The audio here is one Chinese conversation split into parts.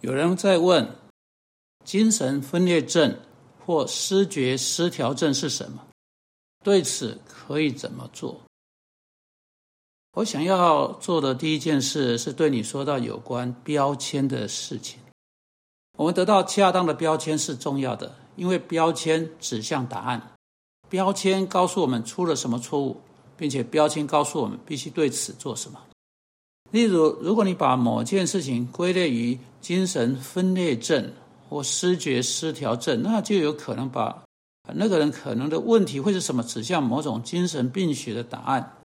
有人在问：精神分裂症或失觉失调症是什么？对此可以怎么做？我想要做的第一件事是对你说到有关标签的事情。我们得到恰当的标签是重要的，因为标签指向答案。标签告诉我们出了什么错误，并且标签告诉我们必须对此做什么。例如，如果你把某件事情归类于精神分裂症或失觉失调症，那就有可能把那个人可能的问题会是什么指向某种精神病学的答案。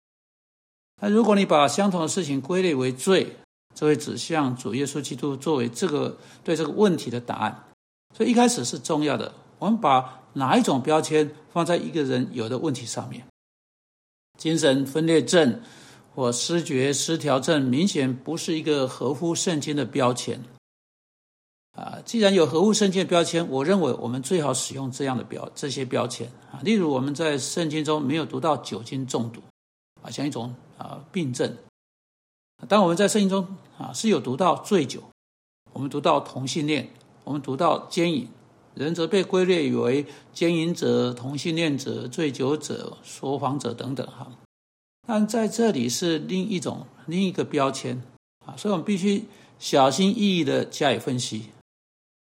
那如果你把相同的事情归类为罪，这会指向主耶稣基督作为这个对这个问题的答案。所以一开始是重要的，我们把哪一种标签放在一个人有的问题上面，精神分裂症。或失觉失调症明显不是一个合乎圣经的标签啊！既然有合乎圣经的标签，我认为我们最好使用这样的标这些标签啊。例如，我们在圣经中没有读到酒精中毒啊，像一种啊病症；当我们在圣经中啊是有读到醉酒，我们读到同性恋，我们读到奸淫，人则被归类为奸淫者、同性恋者、醉酒者、说谎者等等哈。但在这里是另一种另一个标签啊，所以我们必须小心翼翼的加以分析。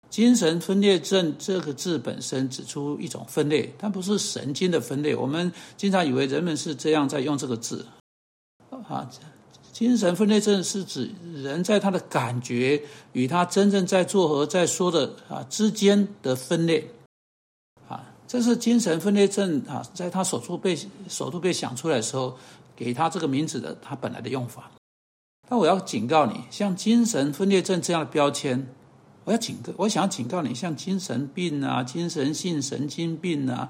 精神分裂症这个字本身指出一种分裂，但不是神经的分裂。我们经常以为人们是这样在用这个字啊。精神分裂症是指人在他的感觉与他真正在做和在说的啊之间的分裂啊，这是精神分裂症啊，在他首初被首度被想出来的时候。给他这个名字的他本来的用法，但我要警告你，像精神分裂症这样的标签，我要警告，我想警告你，像精神病啊、精神性神经病啊、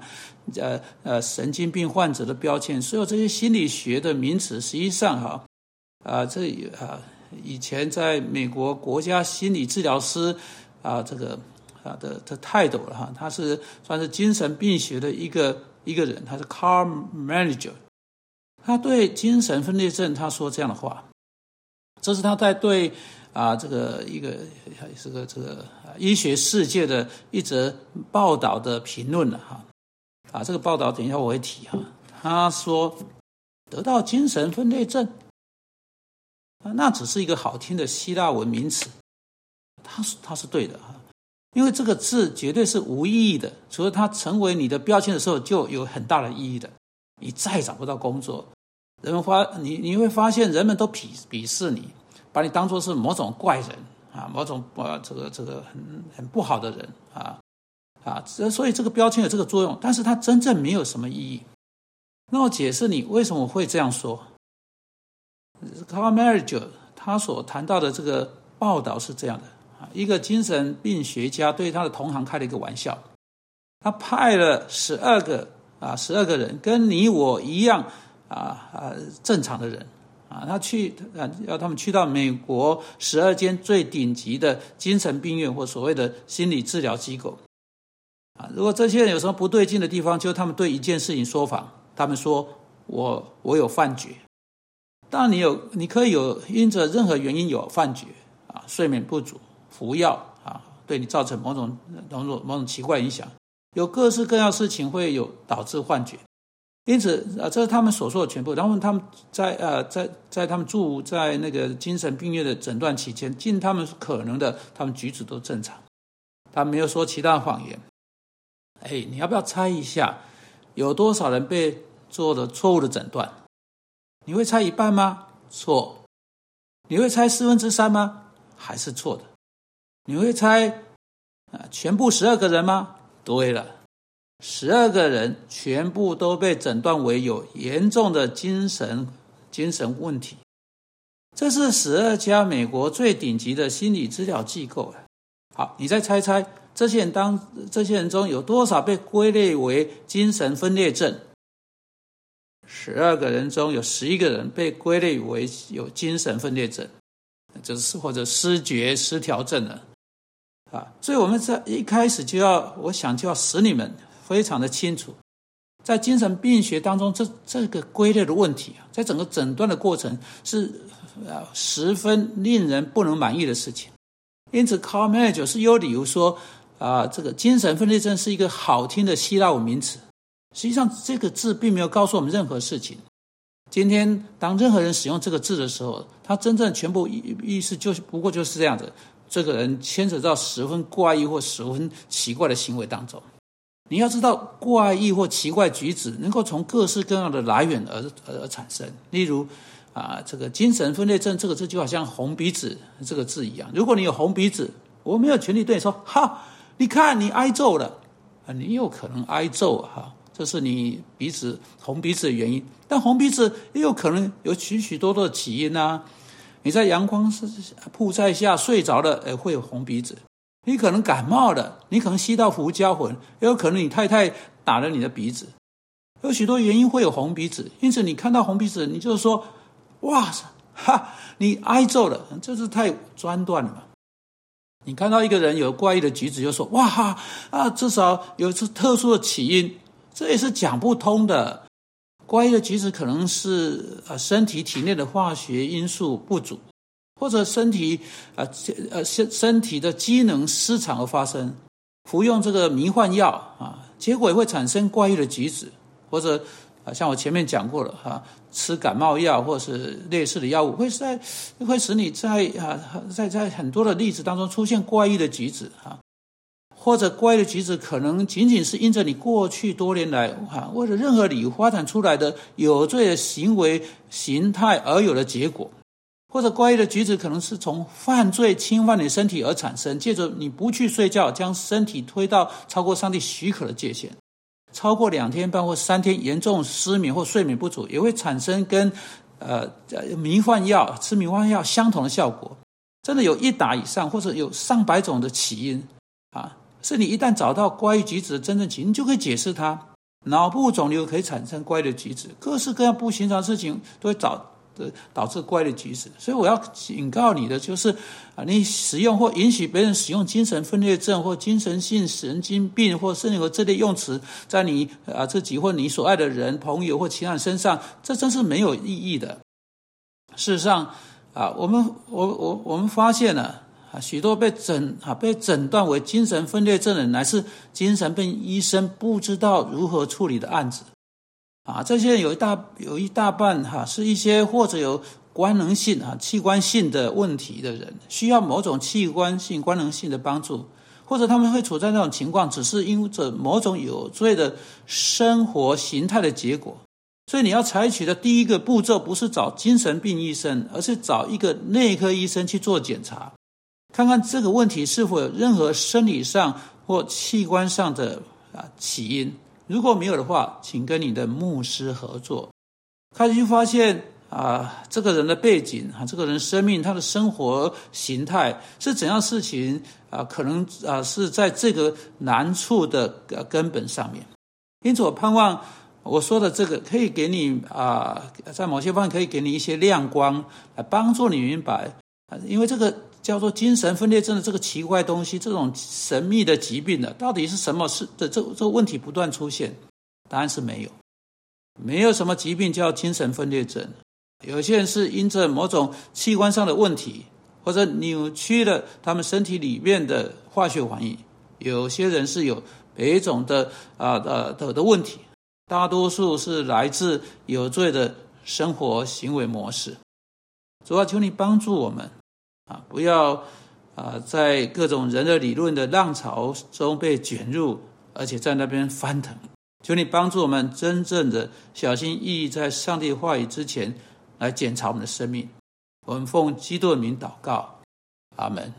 呃呃神经病患者的标签，所有这些心理学的名词，实际上哈啊，这啊以前在美国国家心理治疗师啊这个啊的的态度了哈，他是算是精神病学的一个一个人，他是 car manager。他对精神分裂症他说这样的话，这是他在对啊这个一个是个这个医学世界的一则报道的评论了哈。啊这个报道等一下我会提哈。他说得到精神分裂症那只是一个好听的希腊文名词，他是他是对的哈，因为这个字绝对是无意义的，除了它成为你的标签的时候就有很大的意义的。你再找不到工作，人们发你你会发现人们都鄙鄙视你，把你当做是某种怪人啊，某种呃这个这个很很不好的人啊啊，所以这个标签有这个作用，但是它真正没有什么意义。那我解释你为什么会这样说。Carl m a r i a g 他所谈到的这个报道是这样的啊，一个精神病学家对他的同行开了一个玩笑，他派了十二个。啊，十二个人跟你我一样啊啊，正常的人啊，他去啊，要他们去到美国十二间最顶级的精神病院或所谓的心理治疗机构啊。如果这些人有什么不对劲的地方，就他们对一件事情说法，他们说我我有幻觉。当然，你有你可以有因着任何原因有幻觉啊，睡眠不足、服药啊，对你造成某种某种某种奇怪影响。有各式各样事情会有导致幻觉，因此啊，这是他们所说的全部。然后他们在呃，在在他们住在那个精神病院的诊断期间，尽他们可能的，他们举止都正常，他没有说其他谎言。哎，你要不要猜一下，有多少人被做了错误的诊断？你会猜一半吗？错。你会猜四分之三吗？还是错的。你会猜啊，全部十二个人吗？对了，十二个人全部都被诊断为有严重的精神精神问题。这是十二家美国最顶级的心理治疗机构好，你再猜猜，这些人当这些人中有多少被归类为精神分裂症？十二个人中有十一个人被归类为有精神分裂症，就是或者失觉失调症了。啊，所以我们在一开始就要，我想就要使你们非常的清楚，在精神病学当中，这这个归类的问题啊，在整个诊断的过程是啊十分令人不能满意的事情。因此 c a r m a n a g e 是有理由说啊，这个精神分裂症是一个好听的希腊文名词。实际上，这个字并没有告诉我们任何事情。今天，当任何人使用这个字的时候，他真正全部意意思就是不过就是这样子：这个人牵扯到十分怪异或十分奇怪的行为当中。你要知道，怪异或奇怪举止能够从各式各样的来源而而而产生。例如，啊，这个精神分裂症这个字就好像红鼻子这个字一样。如果你有红鼻子，我没有权利对你说：“哈，你看你挨揍了。”啊，你有可能挨揍哈。这是你鼻子红鼻子的原因，但红鼻子也有可能有许许多多的起因啊！你在阳光是曝晒下睡着了，呃，会有红鼻子；你可能感冒了，你可能吸到胡椒粉，也有可能你太太打了你的鼻子，有许多原因会有红鼻子。因此，你看到红鼻子，你就说：“哇，哈，你挨揍了！”这是太专断了嘛？你看到一个人有怪异的举止，就说：“哇哈啊，至少有次特殊的起因。”这也是讲不通的。怪异的举止可能是呃身体体内的化学因素不足，或者身体呃呃身身体的机能失常而发生。服用这个迷幻药啊，结果也会产生怪异的举止，或者啊像我前面讲过了哈，吃感冒药或是类似的药物，会在会使你在啊在在很多的例子当中出现怪异的举止啊。或者怪的举止，可能仅仅是因着你过去多年来哈，为了任何理由发展出来的有罪的行为形态而有的结果；或者怪异的举止，可能是从犯罪侵犯你身体而产生，借着你不去睡觉，将身体推到超过上帝许可的界限，超过两天半或三天，严重失眠或睡眠不足，也会产生跟呃呃迷幻药吃迷幻药相同的效果。真的有一打以上，或者有上百种的起因啊。是你一旦找到怪异举止的真正起因，就可以解释它。脑部肿瘤可以产生怪异的举止，各式各样不寻常事情都会找的导致怪的举止。所以我要警告你的就是，啊，你使用或允许别人使用精神分裂症或精神性神经病或甚至和这类用词，在你啊自己或你所爱的人、朋友或其他人身上，这真是没有意义的。事实上，啊，我们我我我们发现了。啊，许多被诊啊被诊断为精神分裂症的人，乃是精神病医生不知道如何处理的案子。啊，这些有一大有一大半哈，是一些或者有官能性啊器官性的问题的人，需要某种器官性官能性的帮助，或者他们会处在那种情况，只是因着某种有罪的生活形态的结果。所以你要采取的第一个步骤，不是找精神病医生，而是找一个内科医生去做检查。看看这个问题是否有任何生理上或器官上的啊起因，如果没有的话，请跟你的牧师合作。开始就发现啊，这个人的背景啊，这个人生命他的生活形态是怎样事情啊，可能啊是在这个难处的根本上面。因此，我盼望我说的这个可以给你啊，在某些方面可以给你一些亮光，来帮助你明白，因为这个。叫做精神分裂症的这个奇怪东西，这种神秘的疾病的，到底是什么？是的，这这个问题不断出现。答案是没有，没有什么疾病叫精神分裂症。有些人是因着某种器官上的问题，或者扭曲了他们身体里面的化学反应。有些人是有别种的啊的的的问题，大多数是来自有罪的生活行为模式。主要求你帮助我们。啊，不要啊，在各种人的理论的浪潮中被卷入，而且在那边翻腾。求你帮助我们，真正的小心翼翼，在上帝话语之前来检查我们的生命。我们奉基督的名祷告，阿门。